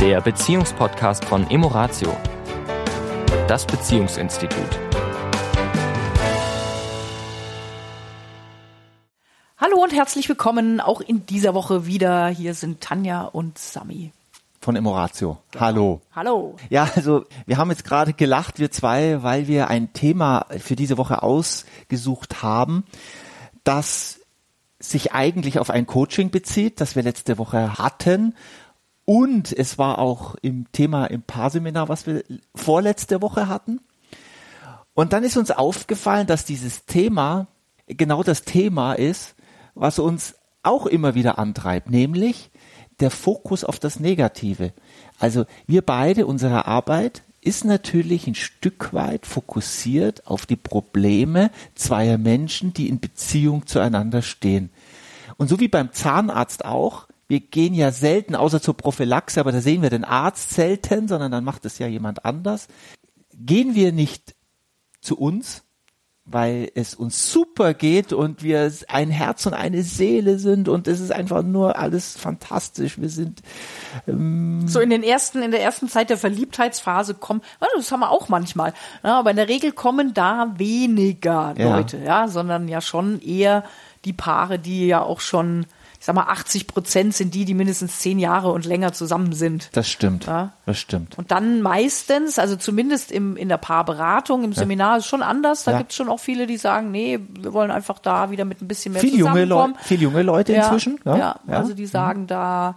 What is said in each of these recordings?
der Beziehungspodcast von Emoratio, das Beziehungsinstitut. Hallo und herzlich willkommen auch in dieser Woche wieder. Hier sind Tanja und Sami. Von Emoratio. Hallo. Hallo. Ja, also wir haben jetzt gerade gelacht, wir zwei, weil wir ein Thema für diese Woche ausgesucht haben, das sich eigentlich auf ein Coaching bezieht, das wir letzte Woche hatten. Und es war auch im Thema im Paarseminar, was wir vorletzte Woche hatten. Und dann ist uns aufgefallen, dass dieses Thema genau das Thema ist, was uns auch immer wieder antreibt, nämlich der Fokus auf das Negative. Also wir beide, unsere Arbeit ist natürlich ein Stück weit fokussiert auf die Probleme zweier Menschen, die in Beziehung zueinander stehen. Und so wie beim Zahnarzt auch, wir gehen ja selten, außer zur Prophylaxe, aber da sehen wir den Arzt selten, sondern dann macht es ja jemand anders. Gehen wir nicht zu uns, weil es uns super geht und wir ein Herz und eine Seele sind und es ist einfach nur alles fantastisch. Wir sind ähm so in den ersten, in der ersten Zeit der Verliebtheitsphase kommen, das haben wir auch manchmal, ja, aber in der Regel kommen da weniger Leute, ja, ja sondern ja schon eher die Paare, die ja auch schon ich sag mal, 80 Prozent sind die, die mindestens zehn Jahre und länger zusammen sind. Das stimmt. Ja? Das stimmt. Und dann meistens, also zumindest im, in der Paarberatung, im Seminar ist schon anders. Da ja. gibt es schon auch viele, die sagen, nee, wir wollen einfach da wieder mit ein bisschen mehr viel zusammenkommen. Junge viele junge Leute inzwischen. Ja, ja, also die sagen mhm. da,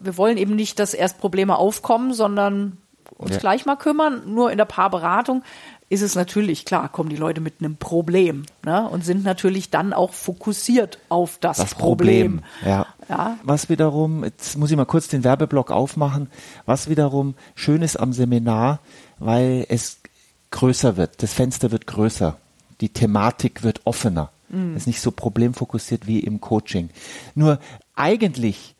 wir wollen eben nicht, dass erst Probleme aufkommen, sondern uns gleich mal kümmern. Nur in der Paarberatung ist es natürlich klar, kommen die Leute mit einem Problem ne, und sind natürlich dann auch fokussiert auf das, das Problem. Problem. Ja. ja. Was wiederum, jetzt muss ich mal kurz den Werbeblock aufmachen, was wiederum schön ist am Seminar, weil es größer wird, das Fenster wird größer, die Thematik wird offener. Mhm. Es ist nicht so problemfokussiert wie im Coaching. Nur eigentlich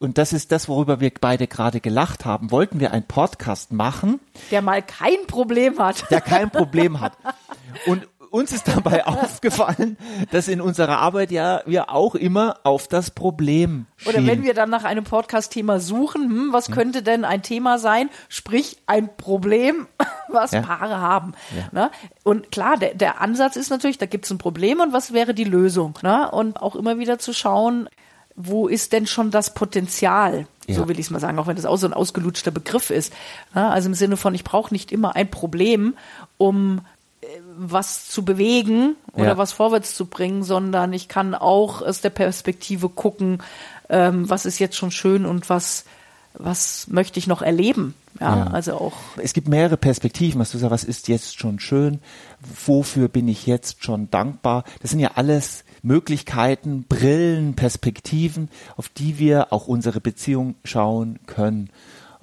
und das ist das, worüber wir beide gerade gelacht haben, wollten wir einen Podcast machen. Der mal kein Problem hat. Der kein Problem hat. Und uns ist dabei aufgefallen, dass in unserer Arbeit ja wir auch immer auf das Problem schielen. Oder wenn wir dann nach einem Podcast-Thema suchen, hm, was könnte denn ein Thema sein? Sprich, ein Problem, was ja. Paare haben. Ja. Ne? Und klar, der, der Ansatz ist natürlich, da gibt es ein Problem und was wäre die Lösung? Ne? Und auch immer wieder zu schauen, wo ist denn schon das Potenzial? Ja. So will ich es mal sagen, auch wenn das auch so ein ausgelutschter Begriff ist. Also im Sinne von, ich brauche nicht immer ein Problem, um äh, was zu bewegen oder ja. was vorwärts zu bringen, sondern ich kann auch aus der Perspektive gucken, ähm, was ist jetzt schon schön und was was möchte ich noch erleben? Ja, ja, also auch. Es gibt mehrere Perspektiven, was du sagst, was ist jetzt schon schön? Wofür bin ich jetzt schon dankbar? Das sind ja alles Möglichkeiten, Brillen, Perspektiven, auf die wir auch unsere Beziehung schauen können.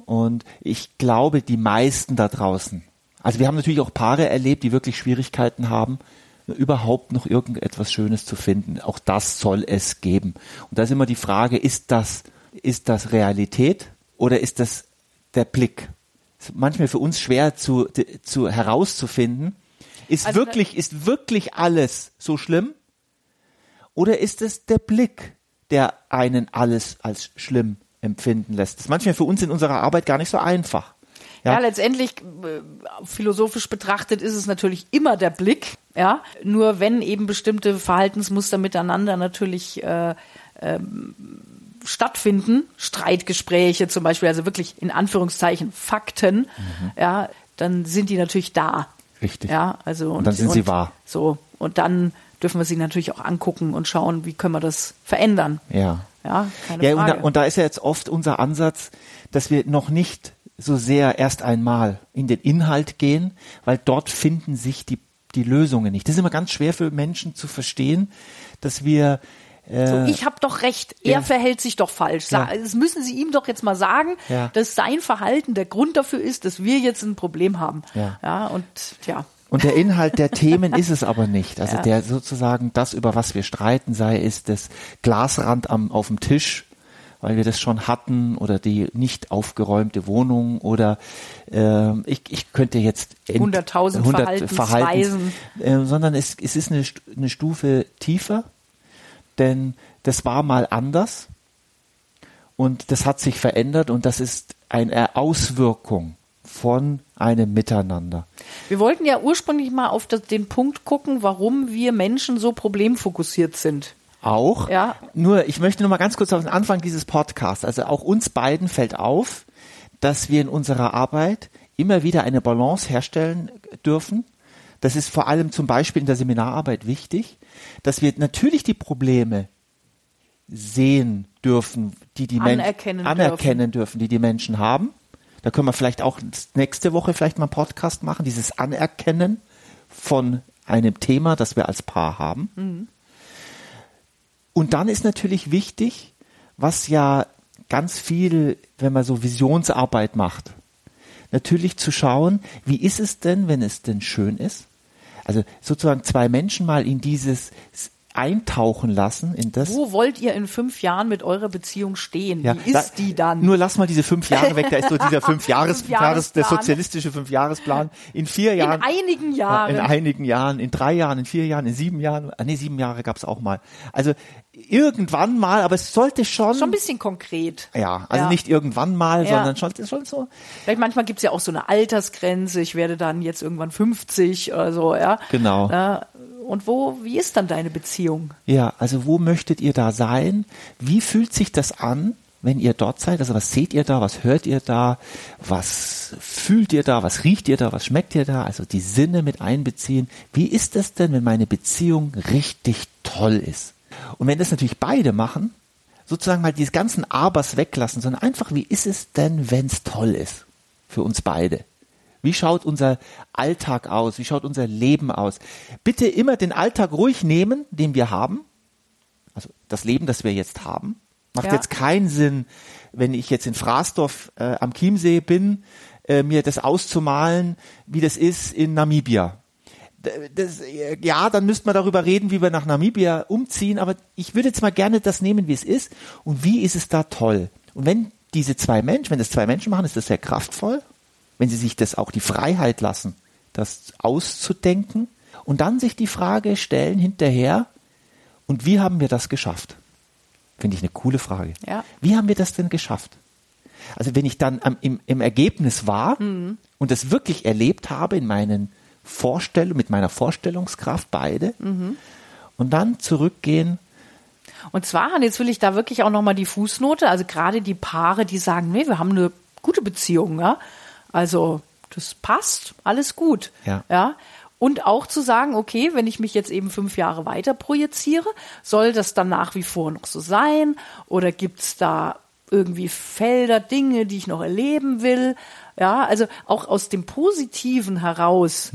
Und ich glaube, die meisten da draußen, also wir haben natürlich auch Paare erlebt, die wirklich Schwierigkeiten haben, überhaupt noch irgendetwas Schönes zu finden. Auch das soll es geben. Und da ist immer die Frage, ist das, ist das Realität oder ist das der Blick? Ist manchmal für uns schwer zu, zu herauszufinden. Ist also wirklich, ist wirklich alles so schlimm? Oder ist es der Blick, der einen alles als schlimm empfinden lässt? Das ist manchmal für uns in unserer Arbeit gar nicht so einfach. Ja, ja letztendlich äh, philosophisch betrachtet ist es natürlich immer der Blick. Ja, nur wenn eben bestimmte Verhaltensmuster miteinander natürlich äh, ähm, stattfinden, Streitgespräche zum Beispiel, also wirklich in Anführungszeichen Fakten, mhm. ja, dann sind die natürlich da. Richtig. Ja, also und, und dann sind und, sie wahr. So und dann dürfen wir sie natürlich auch angucken und schauen, wie können wir das verändern. Ja. Ja, keine ja Frage. Und, da, und da ist ja jetzt oft unser Ansatz, dass wir noch nicht so sehr erst einmal in den Inhalt gehen, weil dort finden sich die, die Lösungen nicht. Das ist immer ganz schwer für Menschen zu verstehen, dass wir so, ich habe doch recht, er ja. verhält sich doch falsch. Ja. Das müssen Sie ihm doch jetzt mal sagen, ja. dass sein Verhalten der Grund dafür ist, dass wir jetzt ein Problem haben. Ja, und ja. Und der Inhalt der Themen ist es aber nicht. Also der sozusagen das, über was wir streiten, sei es das Glasrand am, auf dem Tisch, weil wir das schon hatten, oder die nicht aufgeräumte Wohnung, oder äh, ich, ich könnte jetzt 100.000 100 Verhaltensweisen, äh, sondern es, es ist eine, eine Stufe tiefer, denn das war mal anders und das hat sich verändert und das ist eine Auswirkung von einem Miteinander. Wir wollten ja ursprünglich mal auf das, den Punkt gucken, warum wir Menschen so problemfokussiert sind. Auch. Ja. Nur, ich möchte nur mal ganz kurz auf den Anfang dieses Podcasts. Also auch uns beiden fällt auf, dass wir in unserer Arbeit immer wieder eine Balance herstellen dürfen. Das ist vor allem zum Beispiel in der Seminararbeit wichtig, dass wir natürlich die Probleme sehen dürfen, die die Anerkennen Menschen anerkennen dürfen, die die Menschen haben. Da können wir vielleicht auch nächste Woche vielleicht mal einen Podcast machen, dieses Anerkennen von einem Thema, das wir als Paar haben. Mhm. Und dann ist natürlich wichtig, was ja ganz viel, wenn man so Visionsarbeit macht, natürlich zu schauen, wie ist es denn, wenn es denn schön ist? Also sozusagen zwei Menschen mal in dieses eintauchen lassen in das. Wo wollt ihr in fünf Jahren mit eurer Beziehung stehen? Ja, Wie ist da, die dann? Nur lass mal diese fünf Jahre weg, da ist so dieser fünf Jahres, Fünf Jahres der Jahresplan. sozialistische Fünfjahresplan. In vier Jahren. in einigen Ja, Jahren. In einigen Jahren, in drei Jahren, in vier Jahren, in sieben Jahren. Ah, nee, sieben Jahre gab's auch mal. Also irgendwann mal, aber es sollte schon. Schon ein bisschen konkret. ja, also Ja. nicht irgendwann mal, Ja. sondern schon, schon so. Vielleicht manchmal gibt's ja auch so eine Altersgrenze. Ich werde dann jetzt irgendwann 50 oder so, ja. Genau. Ja, und wo, wie ist dann deine Beziehung? Ja, also wo möchtet ihr da sein? Wie fühlt sich das an, wenn ihr dort seid? Also was seht ihr da? Was hört ihr da? Was fühlt ihr da? Was riecht ihr da? Was schmeckt ihr da? Also die Sinne mit einbeziehen. Wie ist es denn, wenn meine Beziehung richtig toll ist? Und wenn das natürlich beide machen, sozusagen mal diese ganzen Abers weglassen, sondern einfach, wie ist es denn, wenn es toll ist? Für uns beide. Wie schaut unser Alltag aus? Wie schaut unser Leben aus? Bitte immer den Alltag ruhig nehmen, den wir haben. Also das Leben, das wir jetzt haben. Macht Ja. jetzt keinen Sinn, wenn ich jetzt in Fraßdorf äh, am Chiemsee bin, äh, mir das auszumalen, wie das ist in Namibia. Das, äh, ja, dann müsste man darüber reden, wie wir nach Namibia umziehen, aber ich würde jetzt mal gerne das nehmen, wie es ist und wie ist es da toll. Und wenn diese zwei Menschen, wenn das zwei Menschen machen, ist das sehr kraftvoll, wenn sie sich das auch die Freiheit lassen, das auszudenken und dann sich die Frage stellen hinterher, und wie haben wir das geschafft? Finde ich eine coole Frage. Ja. Wie haben wir das denn geschafft? Also wenn ich dann am, im, im Ergebnis war Mhm. und das wirklich erlebt habe in meinen Vorstellungen, mit meiner Vorstellungskraft beide Mhm. und dann zurückgehen, Und zwar, und jetzt will ich da wirklich auch nochmal die Fußnote, also gerade die Paare, die sagen, nee, wir haben eine gute Beziehung, ja. Also, das passt, alles gut. Ja. ja. Und auch zu sagen, okay, wenn ich mich jetzt eben fünf Jahre weiter projiziere, soll das dann nach wie vor noch so sein? Oder gibt's da irgendwie Felder, Dinge, die ich noch erleben will? Ja, also auch aus dem Positiven heraus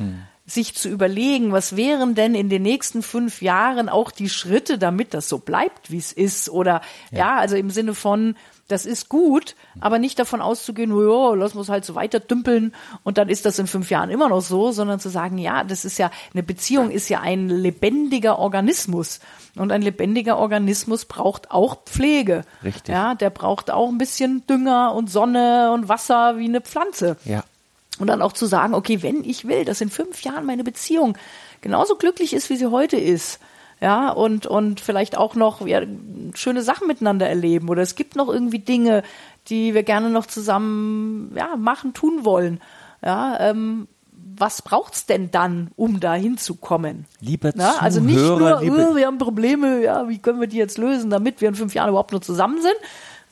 sich zu überlegen, was wären denn in den nächsten fünf Jahren auch die Schritte, damit das so bleibt, wie es ist? Oder ja, also im Sinne von, das ist gut, aber nicht davon auszugehen, ja, lass uns halt so weiter dümpeln und dann ist das in fünf Jahren immer noch so, sondern zu sagen, ja, das ist ja, eine Beziehung ist ja ein lebendiger Organismus. Und ein lebendiger Organismus braucht auch Pflege. Richtig. Ja, der braucht auch ein bisschen Dünger und Sonne und Wasser wie eine Pflanze. ja, Und dann auch zu sagen, okay, wenn ich will, dass in fünf Jahren meine Beziehung genauso glücklich ist, wie sie heute ist, ja, und, und vielleicht auch noch ja, schöne Sachen miteinander erleben oder es gibt noch irgendwie Dinge, die wir gerne noch zusammen ja, machen, tun wollen. Ja, ähm, was braucht's denn dann, um da hinzukommen? Lieber Na, also nicht nur, oh, wir haben Probleme, ja, wie können wir die jetzt lösen, damit wir in fünf Jahren überhaupt nur zusammen sind?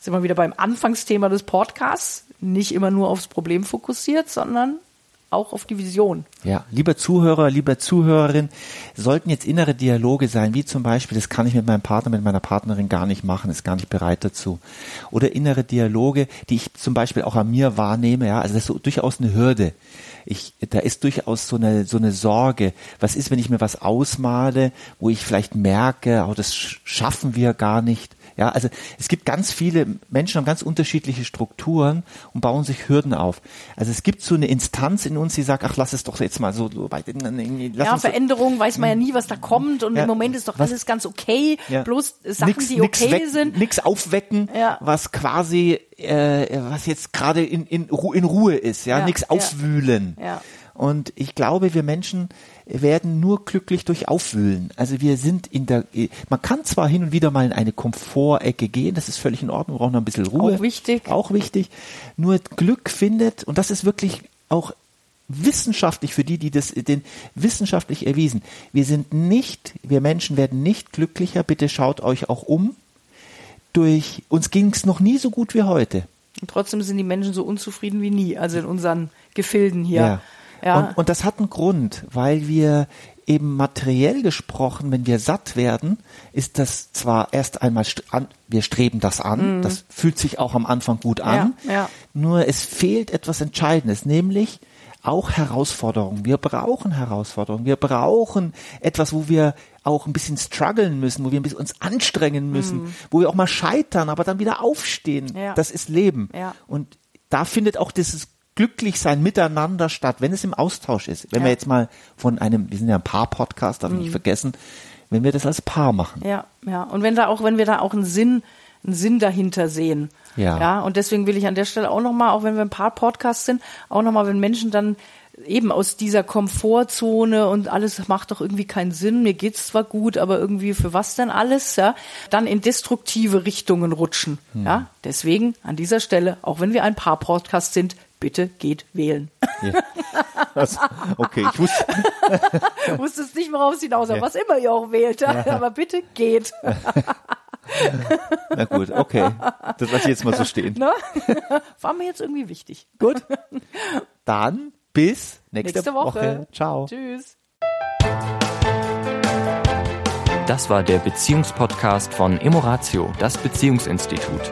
Sind wir wieder beim Anfangsthema des Podcasts. Nicht immer nur aufs Problem fokussiert, sondern auch auf die Vision. Ja, lieber Zuhörer, lieber Zuhörerin, sollten jetzt innere Dialoge sein, wie zum Beispiel, das kann ich mit meinem Partner, mit meiner Partnerin gar nicht machen, ist gar nicht bereit dazu. Oder innere Dialoge, die ich zum Beispiel auch an mir wahrnehme, ja, also das ist so durchaus eine Hürde. Ich, da ist durchaus so eine, so eine Sorge. Was ist, wenn ich mir was ausmale, wo ich vielleicht merke, oh, das sch- schaffen wir gar nicht. Ja, also es gibt ganz viele Menschen haben ganz unterschiedliche Strukturen und bauen sich Hürden auf. Also es gibt so eine Instanz in uns, die sagt, ach lass es doch jetzt mal so, so weit. Lass ja, Veränderung weiß man ja nie, was da kommt und Ja, im Moment ist doch was- alles ganz okay. Ja. Bloß Sachen, Nix- die nix okay weg- sind. Nix aufwecken, Ja. was quasi, äh, was jetzt gerade in, in, Ru in Ruhe ist, ja, Ja, nix ja. aufwühlen. Ja. Und ich glaube, wir Menschen werden nur glücklich durch Aufwühlen. Also wir sind in der, man kann zwar hin und wieder mal in eine Komfortecke gehen, das ist völlig in Ordnung, wir brauchen noch ein bisschen Ruhe. Auch wichtig. Auch wichtig. Nur Glück findet, und das ist wirklich auch wissenschaftlich für die, die das den wissenschaftlich erwiesen. Wir sind nicht, wir Menschen werden nicht glücklicher. Bitte schaut euch auch um. Durch uns ging es noch nie so gut wie heute. Und trotzdem sind die Menschen so unzufrieden wie nie, also in unseren Gefilden hier. Ja. Ja. Und, und das hat einen Grund, weil wir eben materiell gesprochen, wenn wir satt werden, ist das zwar erst einmal, an, wir streben das an, mhm. das fühlt sich auch am Anfang gut an, ja, ja. nur es fehlt etwas Entscheidendes, nämlich auch Herausforderungen. Wir brauchen Herausforderungen. Wir brauchen etwas, wo wir auch ein bisschen strugglen müssen, wo wir ein bisschen uns anstrengen müssen, mhm. wo wir auch mal scheitern, aber dann wieder aufstehen. Ja. Das ist Leben. Und da findet auch dieses Glücklichsein miteinander statt, wenn es im Austausch ist. Wenn ja. wir jetzt mal von einem, wir sind ja ein Paar-Podcast, darf ich mhm. nicht vergessen, wenn wir das als Paar machen. Ja, ja. Und wenn da auch, wenn wir da auch einen Sinn, einen Sinn dahinter sehen. Ja. Ja. Und deswegen will ich an der Stelle auch nochmal, auch wenn wir ein Paar-Podcast sind, auch nochmal, wenn Menschen dann eben aus dieser Komfortzone und alles macht doch irgendwie keinen Sinn, mir geht's zwar gut, aber irgendwie für was denn alles, ja, dann in destruktive Richtungen rutschen, hm. ja. Deswegen an dieser Stelle, auch wenn wir ein paar Podcast sind, bitte geht wählen. Ja. Also, okay, ich wusste. Wusstest nicht, worauf es hinaus, ja. was immer ihr auch wählt, aber bitte geht. Na gut, okay. Das lasse ich jetzt mal so stehen. Na? War mir jetzt irgendwie wichtig. Gut. Dann bis nächste, nächste Woche. Woche. Ciao. Tschüss. Das war der Beziehungspodcast von Emoratio, das Beziehungsinstitut.